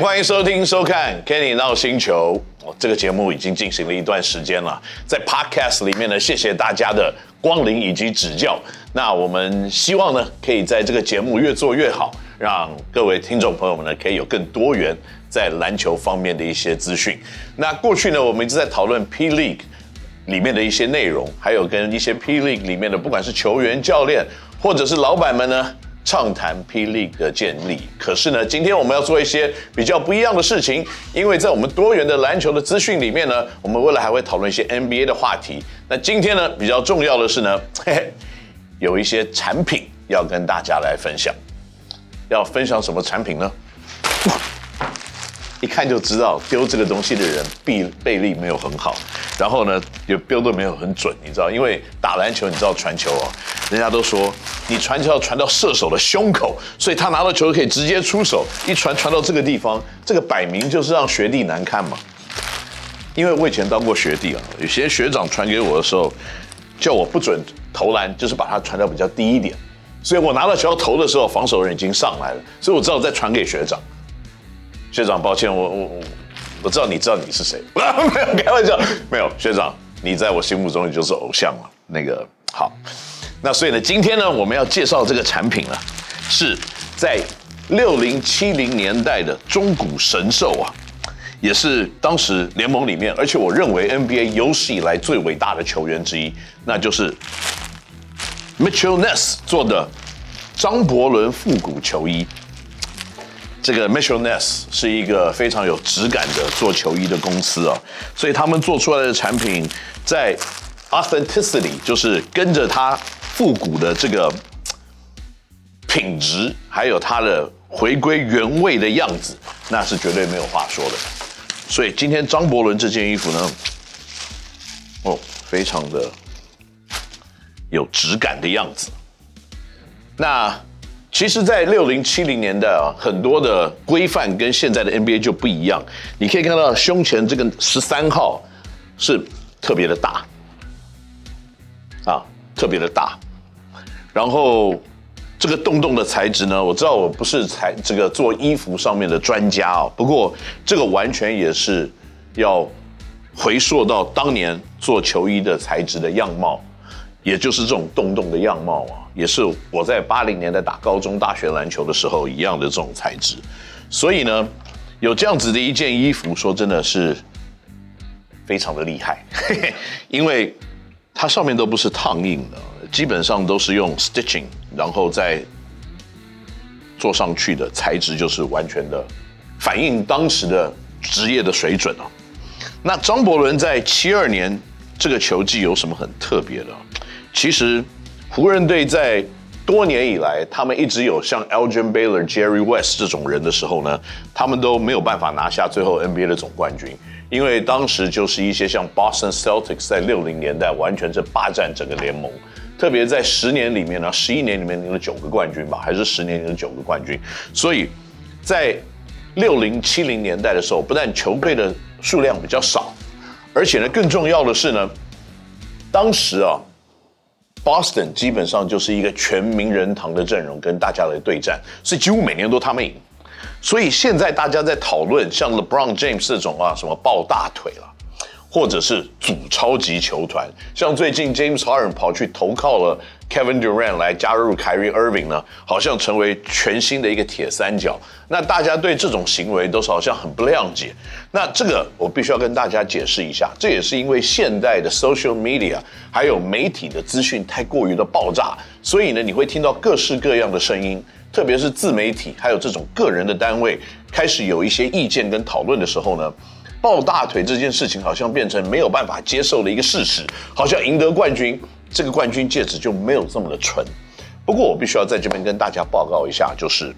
欢迎收听收看《Kenny 闹星球》。这个节目已经进行了一段时间了，在 Podcast 里面呢，谢谢大家的光临以及指教。那我们希望呢，可以在这个节目越做越好，让各位听众朋友们呢，可以有更多元在篮球方面的一些资讯。那过去呢，我们一直在讨论 P League 里面的一些内容，还有跟一些 P League 里面的不管是球员、教练或者是老板们呢。畅谈霹雳的建立，可是呢，今天我们要做一些比较不一样的事情，因为在我们多元的篮球的资讯里面呢，我们未来还会讨论一些 NBA 的话题。那今天呢，比较重要的是呢，嘿嘿，有一些产品要跟大家来分享。要分享什么产品呢？一看就知道丢这个东西的人臂臂力没有很好，然后呢，也丢的没有很准，你知道，因为打篮球，你知道传球哦，人家都说你传球要传到射手的胸口，所以他拿到球可以直接出手，一传传到这个地方，这个摆明就是让学弟难看嘛。因为我以前当过学弟啊，有些学长传给我的时候，叫我不准投篮，就是把它传到比较低一点，所以我拿到球要投的时候，防守人已经上来了，所以我知道再传给学长。学长，抱歉，我我我我知道你知道你是谁，没有开玩笑，没有学长，你在我心目中你就是偶像了。那个好，那所以呢，今天呢，我们要介绍这个产品啊，是在六零七零年代的中古神兽啊，也是当时联盟里面，而且我认为 NBA 有史以来最伟大的球员之一，那就是 Mitchell Ness 做的张伯伦复古球衣。这个 Mitchell Ness 是一个非常有质感的做球衣的公司啊，所以他们做出来的产品在 authenticity，就是跟着它复古的这个品质，还有它的回归原味的样子，那是绝对没有话说的。所以今天张伯伦这件衣服呢，哦，非常的有质感的样子。那。其实，在六零七零年代啊，很多的规范跟现在的 NBA 就不一样。你可以看到胸前这个十三号是特别的大，啊，特别的大。然后这个洞洞的材质呢，我知道我不是材这个做衣服上面的专家啊，不过这个完全也是要回溯到当年做球衣的材质的样貌。也就是这种洞洞的样貌啊，也是我在八零年代打高中、大学篮球的时候一样的这种材质，所以呢，有这样子的一件衣服，说真的是非常的厉害，嘿嘿，因为它上面都不是烫印的，基本上都是用 stitching，然后再做上去的材质，就是完全的反映当时的职业的水准啊。那张伯伦在七二年这个球季有什么很特别的？其实，湖人队在多年以来，他们一直有像 Elgin Baylor、Jerry West 这种人的时候呢，他们都没有办法拿下最后 NBA 的总冠军，因为当时就是一些像 Boston Celtics 在六零年代完全是霸占整个联盟，特别在十年里面呢，十一年里面赢了九个冠军吧，还是十年赢了九个冠军，所以在六零七零年代的时候，不但球队的数量比较少，而且呢，更重要的是呢，当时啊。Boston 基本上就是一个全名人堂的阵容跟大家来对战，所以几乎每年都他们赢。所以现在大家在讨论像 LeBron James 这种啊，什么抱大腿了，或者是组超级球团，像最近 James Harden 跑去投靠了。Kevin Durant 来加入 Kyrie Irving 呢，好像成为全新的一个铁三角。那大家对这种行为都是好像很不谅解。那这个我必须要跟大家解释一下，这也是因为现代的 social media 还有媒体的资讯太过于的爆炸，所以呢，你会听到各式各样的声音，特别是自媒体还有这种个人的单位开始有一些意见跟讨论的时候呢，抱大腿这件事情好像变成没有办法接受的一个事实，好像赢得冠军。这个冠军戒指就没有这么的纯，不过我必须要在这边跟大家报告一下，就是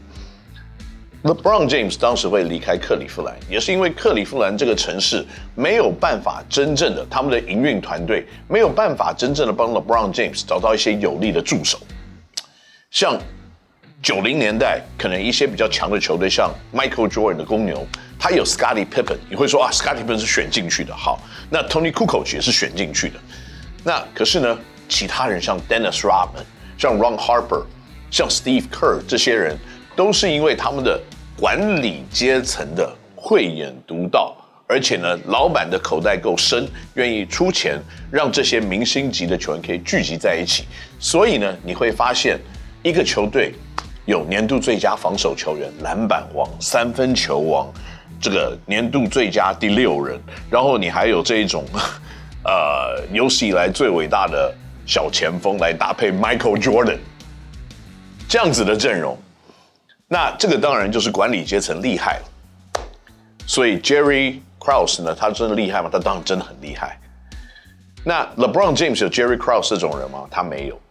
LeBron James 当时会离开克里夫兰，也是因为克里夫兰这个城市没有办法真正的他们的营运团队没有办法真正的帮 LeBron James 找到一些有力的助手，像九零年代可能一些比较强的球队，像 Michael Jordan 的公牛，他有 Scottie Pippen，你会说啊，Scottie Pippen 是选进去的，好，那 Tony Kukoc 也是选进去的，那可是呢？其他人像 Dennis Rodman、像 Ron Harper、像 Steve Kerr 这些人，都是因为他们的管理阶层的慧眼独到，而且呢，老板的口袋够深，愿意出钱让这些明星级的球员可以聚集在一起。所以呢，你会发现一个球队有年度最佳防守球员、篮板王、三分球王，这个年度最佳第六人，然后你还有这一种，呃，有史以来最伟大的小前锋来搭配 Michael Jordan，这样子的阵容。那这个当然就是管理阶层厉害了，所以 Jerry Krause 呢，他真的厉害吗？他当然真的很厉害。那 LeBron James 有 Jerry Krause 这种人吗？他没有。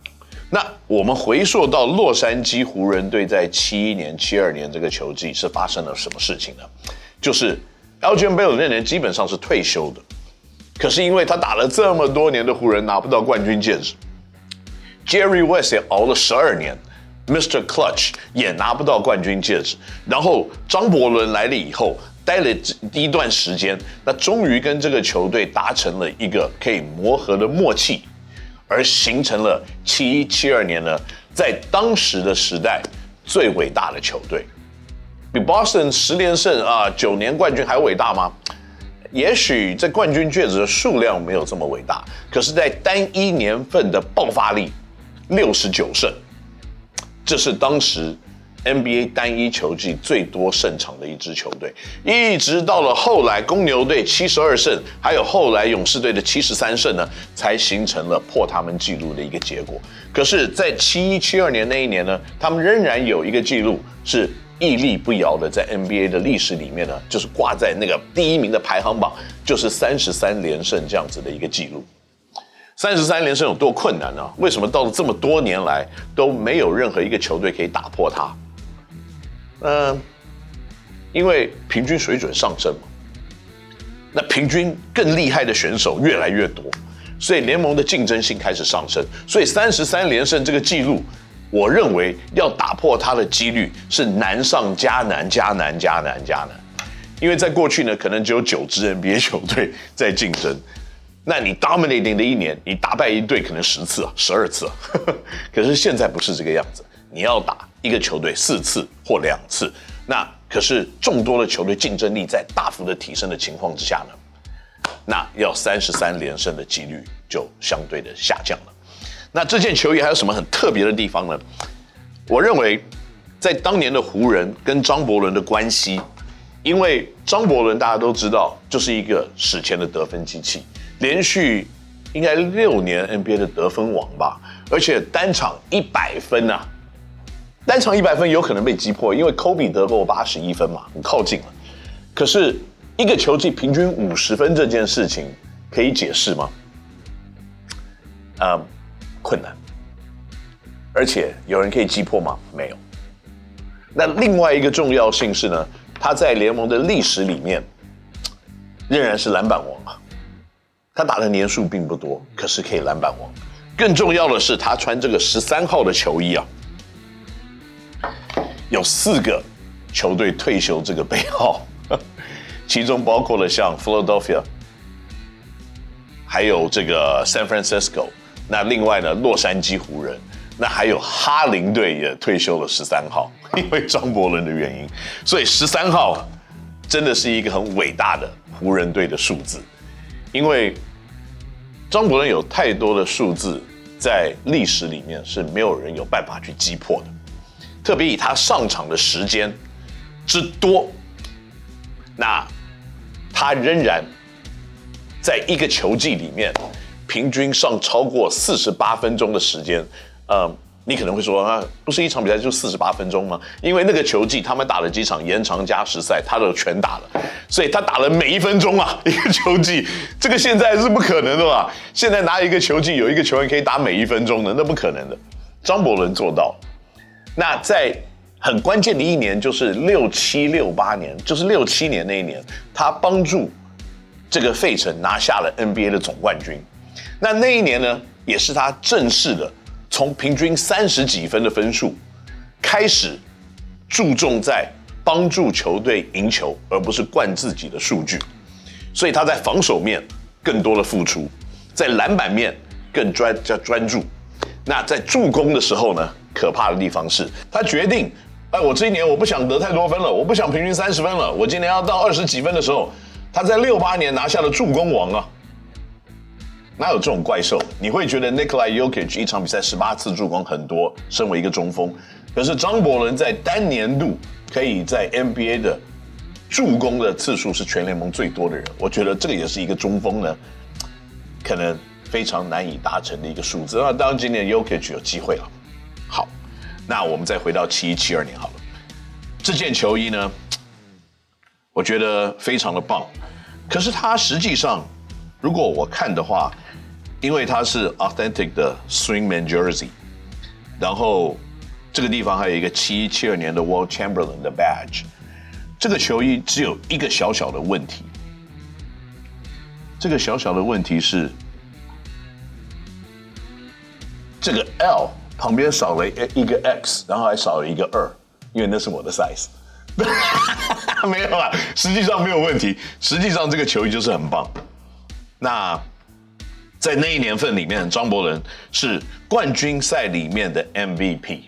那我们回溯到洛杉矶湖人队在七一年、七二年这个球季是发生了什么事情呢？就是 Elgin Baylor 那年基本上是退休的，可是因为他打了这么多年的湖人拿不到冠军戒指，Jerry West 也熬了十二年。Mr. Clutch 也拿不到冠军戒指，然后张伯伦来了以后，待了第一段时间，那终于跟这个球队达成了一个可以磨合的默契，而形成了七一七二年呢，在当时的时代最伟大的球队，比 Boston 十连胜啊九年冠军还伟大吗？也许这冠军戒指的数量没有这么伟大，可是，在单一年份的爆发力，六十九胜。这是当时 NBA 单一球季最多胜场的一支球队，一直到了后来公牛队七十二胜，还有后来勇士队的七十三胜呢，才形成了破他们纪录的一个结果。可是，在七一七二年那一年呢，他们仍然有一个纪录是屹立不摇的，在 NBA 的历史里面呢，就是挂在那个第一名的排行榜，就是三十三连胜这样子的一个纪录。三十三连胜有多困难呢？为什么到了这么多年来都没有任何一个球队可以打破它？嗯，因为平均水准上升嘛。那平均更厉害的选手越来越多，所以联盟的竞争性开始上升。所以三十三连胜这个记录，我认为要打破它的几率是难上加难，加难加难加难。因为在过去呢，可能只有九支 NBA 球队在竞争。那你 dominating 的一年，你打败一队可能十次啊，十二次啊，可是现在不是这个样子，你要打一个球队四次或两次，那可是众多的球队竞争力在大幅的提升的情况之下呢，那要三十三连胜的几率就相对的下降了。那这件球衣还有什么很特别的地方呢？我认为，在当年的湖人跟张伯伦的关系，因为张伯伦大家都知道就是一个史前的得分机器。连续应该六年 NBA 的得分王吧，而且单场一百分啊，单场一百分有可能被击破，因为科比得过八十一分嘛，很靠近了。可是一个球季平均五十分这件事情可以解释吗？嗯，困难。而且有人可以击破吗？没有。那另外一个重要性是呢，他在联盟的历史里面仍然是篮板王啊。他打的年数并不多，可是可以篮板王。更重要的是，他穿这个十三号的球衣啊，有四个球队退休这个背号，其中包括了像 Philadelphia，还有这个 San Francisco。那另外呢，洛杉矶湖人，那还有哈林队也退休了十三号，因为张伯伦的原因。所以十三号真的是一个很伟大的湖人队的数字。因为张伯伦有太多的数字在历史里面是没有人有办法去击破的，特别以他上场的时间之多，那他仍然在一个球季里面平均上超过四十八分钟的时间，嗯。你可能会说啊，不是一场比赛就四十八分钟吗？因为那个球季他们打了几场延长加时赛，他都全打了，所以他打了每一分钟啊，一个球季，这个现在是不可能的吧？现在哪一个球季有一个球员可以打每一分钟的？那不可能的。张伯伦做到。那在很关键的一年，就是六七六八年，就是六七年那一年，他帮助这个费城拿下了 NBA 的总冠军。那那一年呢，也是他正式的。从平均三十几分的分数开始，注重在帮助球队赢球，而不是灌自己的数据。所以他在防守面更多的付出，在篮板面更专加专注。那在助攻的时候呢，可怕的地方是他决定哎，我这一年我不想得太多分了，我不想平均三十分了，我今年要到二十几分的时候，他在六八年拿下了助攻王啊。哪有这种怪兽？你会觉得 Nikola y o k i c 一场比赛十八次助攻很多，身为一个中锋，可是张伯伦在单年度可以在 NBA 的助攻的次数是全联盟最多的人，我觉得这个也是一个中锋呢，可能非常难以达成的一个数字。那当然今年 y o k i c 有机会了。好，那我们再回到七一七二年好了，这件球衣呢，我觉得非常的棒，可是它实际上，如果我看的话，因为它是 authentic 的 Swingman Jersey，然后这个地方还有一个七一七二年的 World Chamberlain 的 badge，这个球衣只有一个小小的问题，这个小小的问题是，这个 L 旁边少了一个 X，然后还少了一个二，因为那是我的 size，没有啊，实际上没有问题，实际上这个球衣就是很棒，那。在那一年份里面，张伯伦是冠军赛里面的 MVP。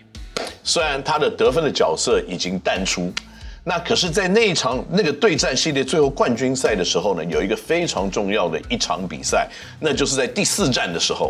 虽然他的得分的角色已经淡出，那可是，在那一场那个对战系列最后冠军赛的时候呢，有一个非常重要的一场比赛，那就是在第四战的时候。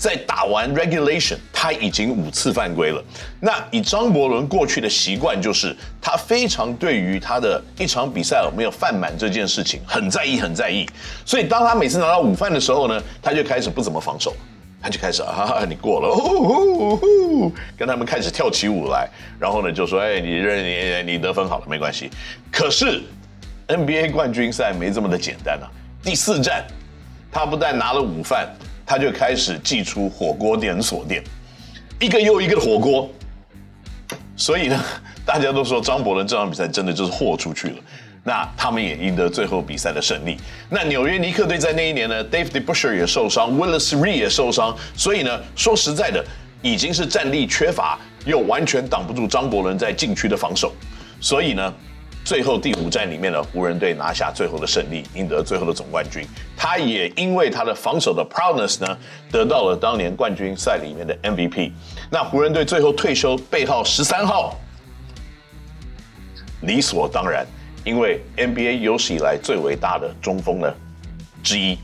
在打完 regulation，他已经五次犯规了。那以张伯伦过去的习惯，就是他非常对于他的一场比赛有没有犯满这件事情很在意，很在意。所以当他每次拿到五犯的时候呢，他就开始不怎么防守，他就开始啊，你过了，呼呼呼，跟他们开始跳起舞来。然后呢，就说，哎，你认你你得分好了，没关系。可是 NBA 冠军赛没这么的简单啊。第四战，他不但拿了五犯。他就开始祭出火锅连锁店，一个又一个的火锅，所以呢，大家都说张伯伦这场比赛真的就是豁出去了。那他们也赢得最后比赛的胜利。那纽约尼克队在那一年呢，Dave DeBuscher 也受伤，Willis Reed 也受伤，所以呢，说实在的，已经是战力缺乏，又完全挡不住张伯伦在禁区的防守，所以呢。最后第五战里面呢，湖人队拿下最后的胜利，赢得最后的总冠军。他也因为他的防守的 proudness 呢，得到了当年冠军赛里面的 MVP。那湖人队最后退休背号十三号，理所当然，因为 NBA 有史以来最伟大的中锋呢之一，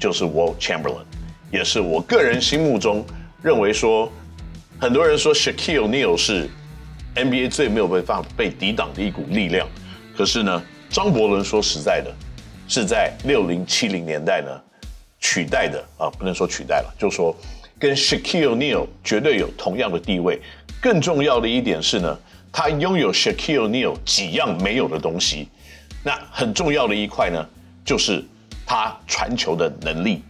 就是 Wilt Chamberlain，也是我个人心目中认为说，很多人说 Shaquille O'Neal 是。NBA 最没有办法被抵挡的一股力量，可是呢，张伯伦说实在的，是在六零七零年代呢取代的啊，不能说取代了，就说跟 Shaquille O'Neal 绝对有同样的地位。更重要的一点是呢，他拥有 Shaquille O'Neal 几样没有的东西。那很重要的一块呢，就是他传球的能力，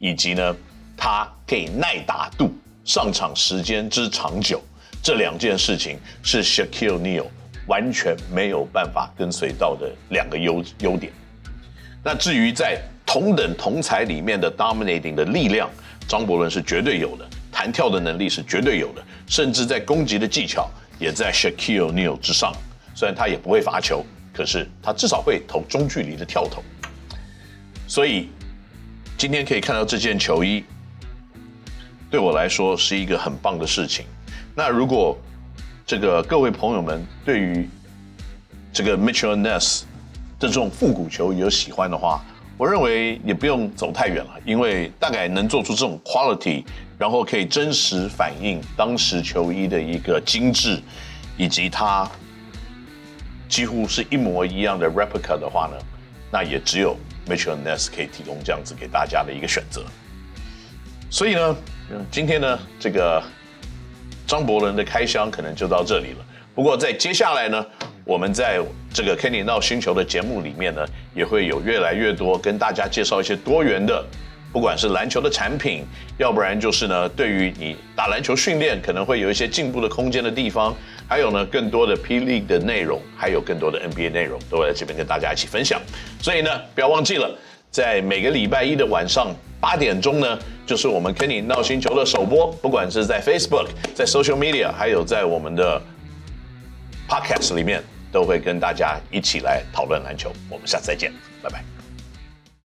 以及呢，他可以耐打度，上场时间之长久。这两件事情是 Shaquille Neal 完全没有办法跟随到的两个优优点。那至于在同等同侪里面的 dominating 的力量，张伯伦是绝对有的，弹跳的能力是绝对有的，甚至在攻击的技巧也在 Shaquille Neal 之上。虽然他也不会罚球，可是他至少会投中距离的跳投。所以今天可以看到这件球衣，对我来说是一个很棒的事情。那如果这个各位朋友们对于这个 Mitchell Ness 的这种复古球有喜欢的话，我认为也不用走太远了，因为大概能做出这种 quality，然后可以真实反映当时球衣的一个精致，以及它几乎是一模一样的 replica 的话呢，那也只有 Mitchell Ness 可以提供这样子给大家的一个选择。所以呢，今天呢，这个。张伯伦的开箱可能就到这里了。不过在接下来呢，我们在这个 Kenny 闹星球的节目里面呢，也会有越来越多跟大家介绍一些多元的，不管是篮球的产品，要不然就是呢，对于你打篮球训练可能会有一些进步的空间的地方，还有呢，更多的 pe 的内容，还有更多的 NBA 内容，都会在这边跟大家一起分享。所以呢，不要忘记了。在每个礼拜一的晚上八点钟呢，就是我们 Kenny 闹星球的首播，不管是在 Facebook、在 Social Media，还有在我们的 Podcast 里面，都会跟大家一起来讨论篮球。我们下次再见，拜拜。